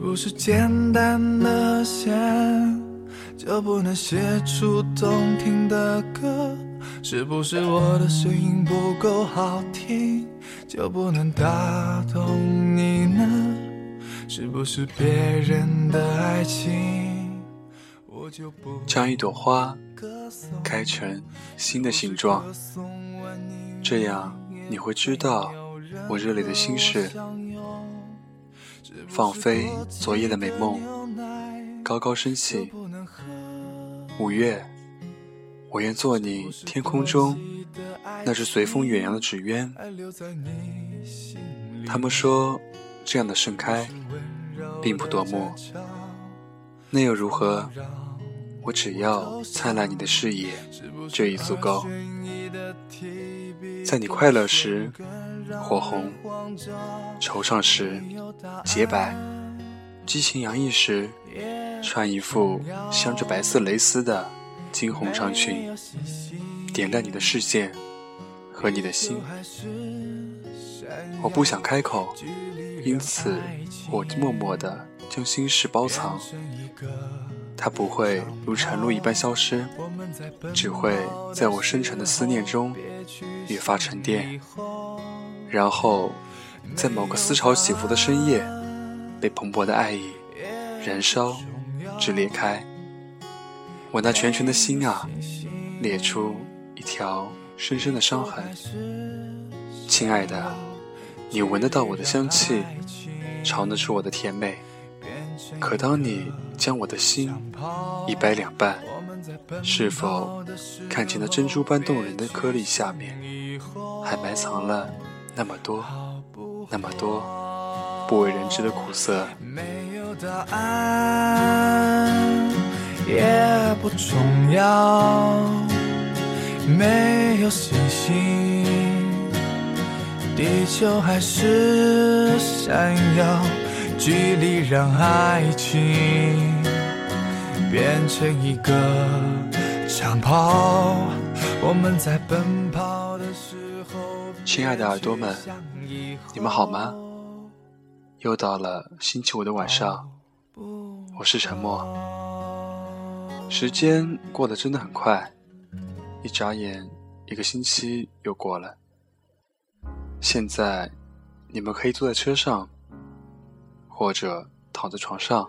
不是简单的线就不能写出动听的歌？是不是我的声音不够好听就不能打动你呢？是不是别人的爱情我就不将一朵花开成新的形状，这样你会知道我热烈的心事。放飞昨夜的美梦，高高升起。五月，我愿做你天空中那只随风远扬的纸鸢。他们说，这样的盛开并不夺目，那又如何？我只要灿烂你的视野，就已足够。在你快乐时，火红；惆怅时，洁白；激情洋溢时，穿一副镶着白色蕾丝的惊鸿长裙，点亮你的视线和你的心。我不想开口，因此我默默地将心事包藏。它不会如晨露一般消失，只会在我深沉的思念中越发沉淀，然后在某个思潮起伏的深夜，被蓬勃的爱意燃烧至裂开。我那全全的心啊，裂出一条深深的伤痕。亲爱的，你闻得到我的香气，尝得出我的甜美。可当你将我的心一掰两半，是否看见那珍珠般动人的颗粒下面，还埋藏了那么多、那么多不为人知的苦涩？没有答案也不重要，没有星星，地球还是闪耀。距离让爱情变成一个想跑，我们在奔跑的时候。亲爱的耳朵们，你们好吗？又到了星期五的晚上，我是沉默。时间过得真的很快，一眨眼，一个星期又过了。现在，你们可以坐在车上。或者躺在床上，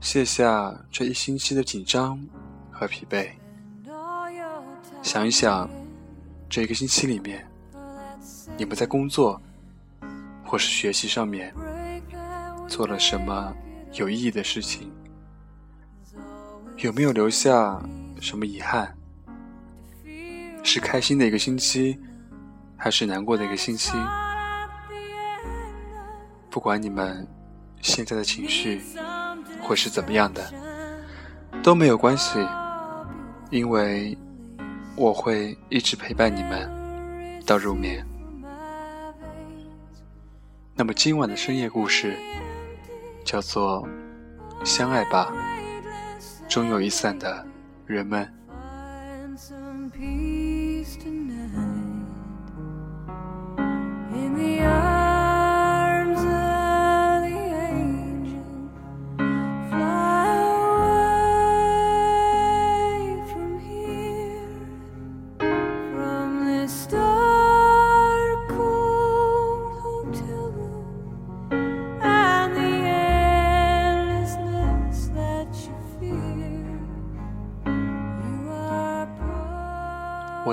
卸下这一星期的紧张和疲惫，想一想，这一个星期里面，你们在工作或是学习上面做了什么有意义的事情？有没有留下什么遗憾？是开心的一个星期，还是难过的一个星期？不管你们现在的情绪会是怎么样的，都没有关系，因为我会一直陪伴你们到入眠。那么今晚的深夜故事叫做《相爱吧，终有一散的人们》。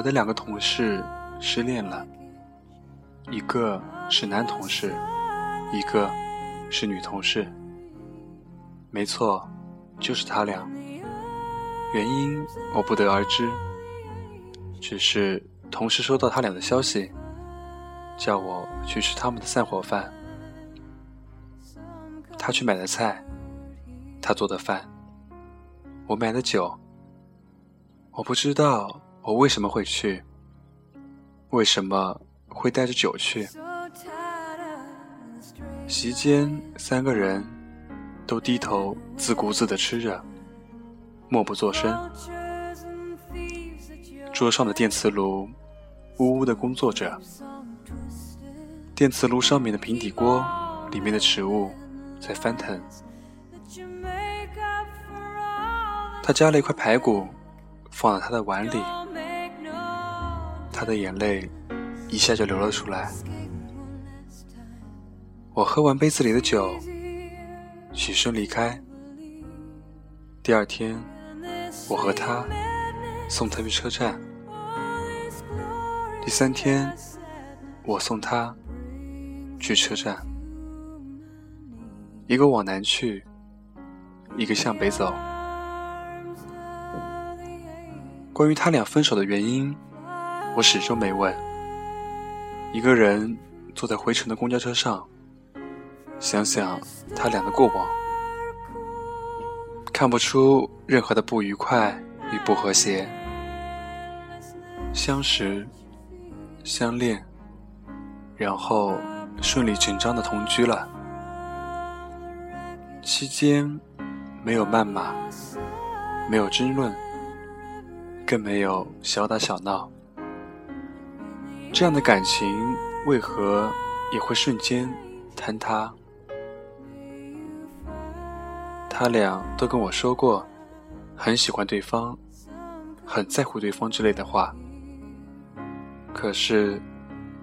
的两个同事失恋了，一个是男同事，一个是女同事。没错，就是他俩。原因我不得而知，只是同事收到他俩的消息，叫我去吃他们的散伙饭。他去买的菜，他做的饭，我买的酒。我不知道。我为什么会去？为什么会带着酒去？席间，三个人都低头自顾自地吃着，默不作声。桌上的电磁炉呜呜地工作着，电磁炉上面的平底锅里面的食物在翻腾。他夹了一块排骨，放在他的碗里，他的眼泪一下就流了出来。我喝完杯子里的酒，起身离开。第二天，我和他送他去车站。第三天，我送他去车站。一个往南去，一个向北走。关于他俩分手的原因，我始终没问。一个人坐在回程的公交车上，想想他俩的过往，看不出任何的不愉快与不和谐。相识、相恋，然后顺理成章的同居了。期间没有谩骂，没有争论。更没有小打小闹，这样的感情为何也会瞬间坍塌？他俩都跟我说过，很喜欢对方，很在乎对方之类的话。可是，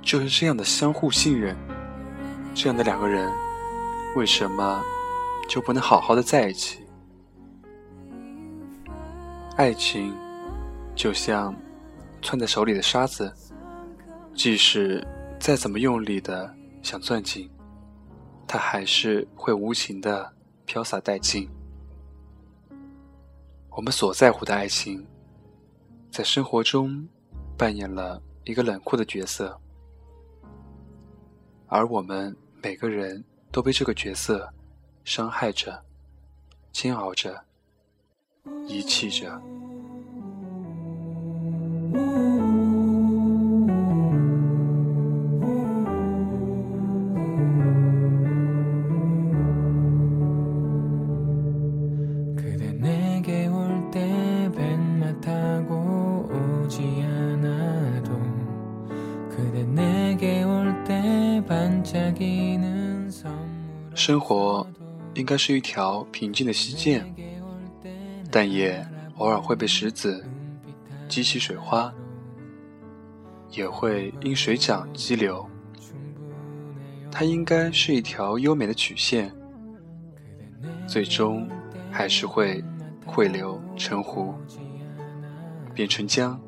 就是这样的相互信任，这样的两个人，为什么就不能好好的在一起？爱情。就像攥在手里的沙子，即使再怎么用力的想攥紧，它还是会无情的飘洒殆尽。我们所在乎的爱情，在生活中扮演了一个冷酷的角色，而我们每个人都被这个角色伤害着、煎熬着、遗弃着。生活应该是一条平静的溪涧，但也偶尔会被石子。激起水花，也会因水涨激流。它应该是一条优美的曲线，最终还是会汇流成湖，变成江，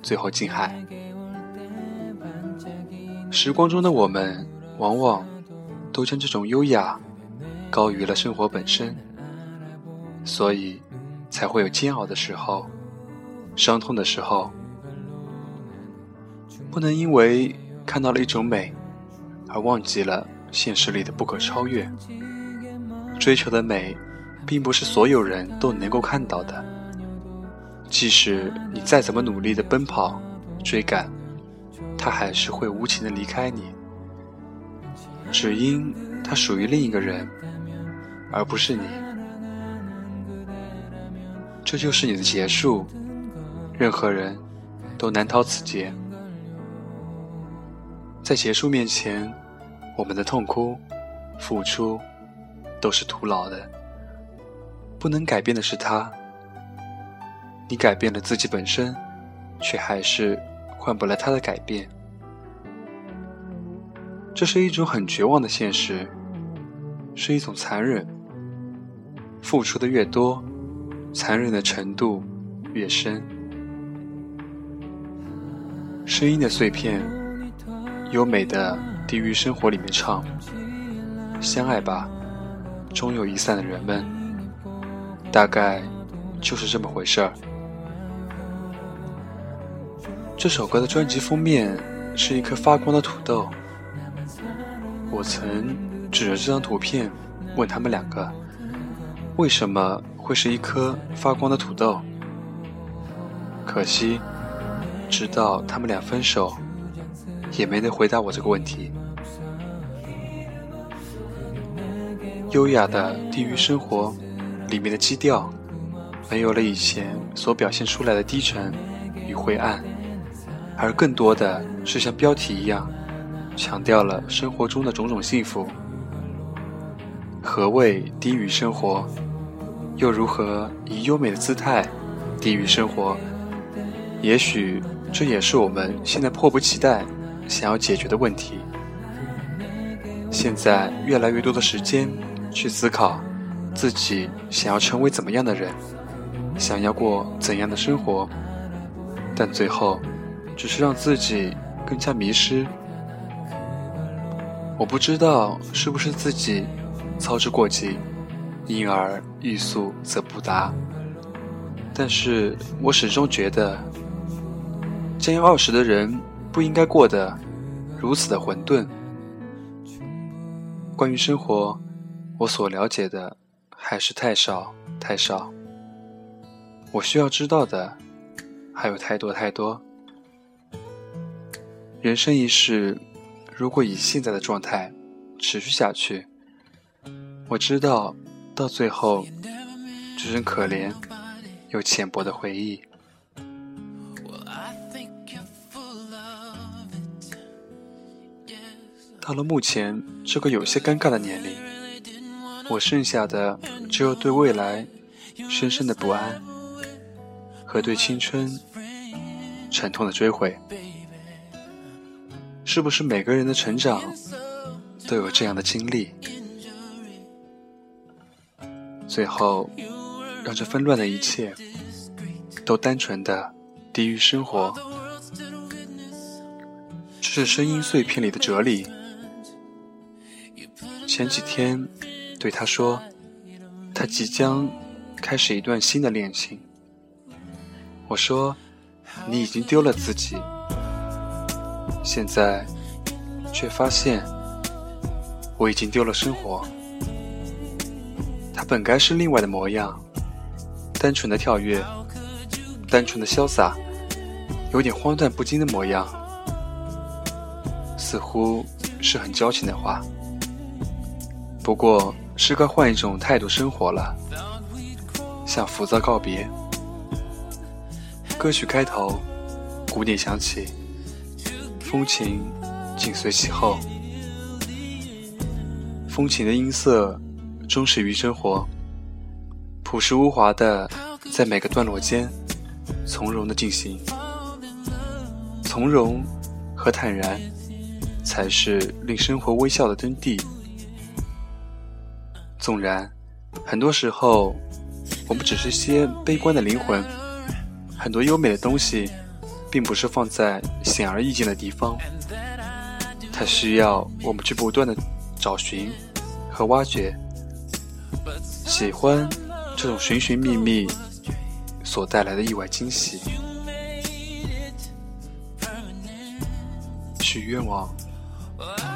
最后进海。时光中的我们，往往都将这种优雅高于了生活本身，所以才会有煎熬的时候。伤痛的时候，不能因为看到了一种美，而忘记了现实里的不可超越。追求的美，并不是所有人都能够看到的。即使你再怎么努力的奔跑、追赶，它还是会无情的离开你，只因它属于另一个人，而不是你。这就是你的结束。任何人都难逃此劫，在结束面前，我们的痛哭、付出都是徒劳的。不能改变的是他，你改变了自己本身，却还是换不来他的改变。这是一种很绝望的现实，是一种残忍。付出的越多，残忍的程度越深。声音的碎片，优美的地狱生活里面唱，相爱吧，终有一散的人们，大概就是这么回事儿。这首歌的专辑封面是一颗发光的土豆，我曾指着这张图片问他们两个，为什么会是一颗发光的土豆？可惜。直到他们俩分手，也没能回答我这个问题。优雅的地狱生活里面的基调，没有了以前所表现出来的低沉与灰暗，而更多的是像标题一样，强调了生活中的种种幸福。何谓低于生活？又如何以优美的姿态低于生活？也许这也是我们现在迫不及待想要解决的问题。现在越来越多的时间去思考自己想要成为怎么样的人，想要过怎样的生活，但最后只是让自己更加迷失。我不知道是不是自己操之过急，因而欲速则不达。但是我始终觉得，将要二十的人不应该过得如此的混沌。关于生活，我所了解的还是太少太少。我需要知道的还有太多太多。人生一世。如果以现在的状态持续下去，我知道到最后只剩可怜又浅薄的回忆。到了目前这个有些尴尬的年龄，我剩下的只有对未来深深的不安和对青春沉痛的追悔。是不是每个人的成长都有这样的经历？最后，让这纷乱的一切都单纯的低于生活。这是声音碎片里的哲理。前几天对他说，他即将开始一段新的恋情。我说，你已经丢了自己。现在，却发现我已经丢了生活。他本该是另外的模样，单纯的跳跃，单纯的潇洒，有点荒诞不经的模样，似乎是很矫情的话。不过是该换一种态度生活了，向浮躁告别。歌曲开头，鼓点响起。风情紧随其后，风情的音色忠实于生活，朴实无华的在每个段落间从容的进行，从容和坦然才是令生活微笑的真谛。纵然很多时候我们只是些悲观的灵魂，很多优美的东西。并不是放在显而易见的地方，它需要我们去不断的找寻和挖掘。喜欢这种寻寻觅觅所带来的意外惊喜。许愿望，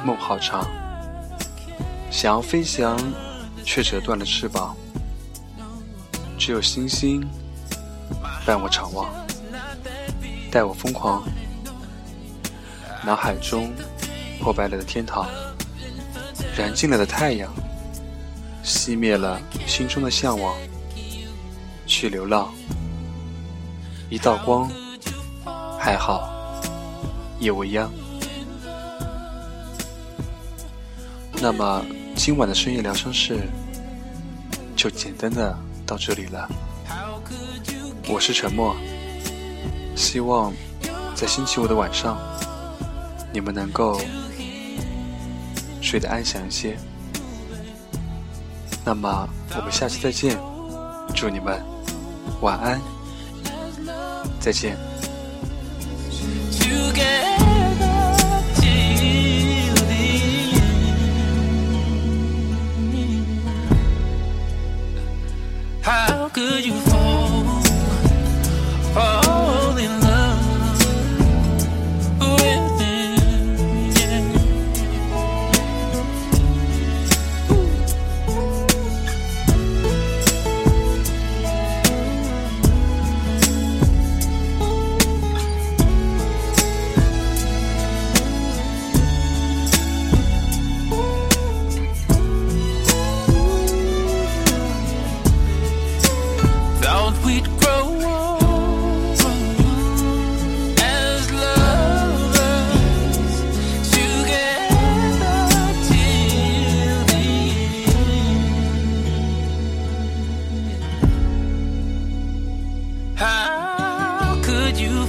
梦好长，想要飞翔，却折断了翅膀。只有星星伴我长望。带我疯狂，脑海中破败了的天堂，燃尽了的太阳，熄灭了心中的向往。去流浪，一道光，还好，也未央。那么今晚的深夜疗伤室就简单的到这里了。我是沉默。希望在星期五的晚上，你们能够睡得安详一些。那么，我们下期再见，祝你们晚安，再见。How could you